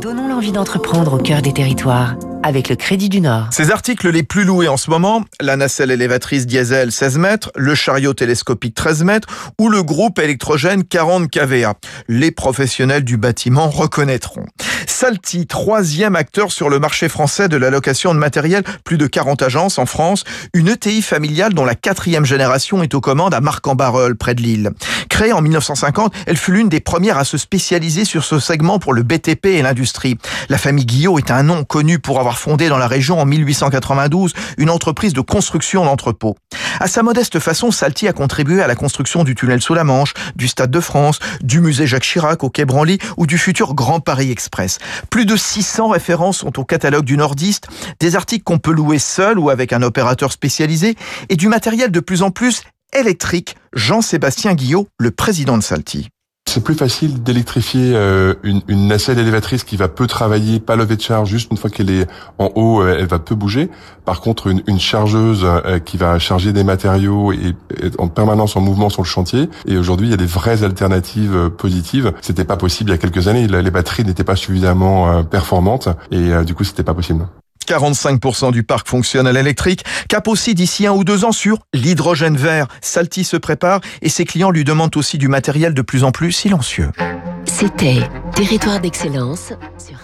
Donnons l'envie d'entreprendre au cœur des territoires avec le Crédit du Nord. Ces articles les plus loués en ce moment, la nacelle élévatrice diesel 16 mètres, le chariot télescopique 13 mètres ou le groupe électrogène 40 kVA. Les professionnels du bâtiment reconnaîtront. Salty, troisième acteur sur le marché français de la location de matériel, plus de 40 agences en France, une ETI familiale dont la quatrième génération est aux commandes à Marc-en-Barœul, près de Lille. Créée en 1950, elle fut l'une des premières à se spécialiser sur ce segment pour le BTP et l'industrie. La famille Guillot est un nom connu pour avoir fondé dans la région en 1892 une entreprise de construction d'entrepôts. À sa modeste façon, Salty a contribué à la construction du tunnel sous la Manche, du Stade de France, du musée Jacques Chirac au Quai Branly ou du futur Grand Paris Express. Plus de 600 références sont au catalogue du Nordiste, des articles qu'on peut louer seul ou avec un opérateur spécialisé, et du matériel de plus en plus électrique. Jean-Sébastien Guillot, le président de Salty. C'est plus facile d'électrifier euh, une, une, nacelle élévatrice qui va peu travailler, pas lever de charge, juste une fois qu'elle est en haut, euh, elle va peu bouger. Par contre, une, une chargeuse euh, qui va charger des matériaux et être en permanence en mouvement sur le chantier. Et aujourd'hui, il y a des vraies alternatives positives. C'était pas possible il y a quelques années. Les batteries n'étaient pas suffisamment performantes et du coup, c'était pas possible. 45% du parc fonctionne à l'électrique. Cap aussi d'ici un ou deux ans sur l'hydrogène vert. Salty se prépare et ses clients lui demandent aussi du matériel de plus en plus silencieux. C'était Territoire d'excellence sur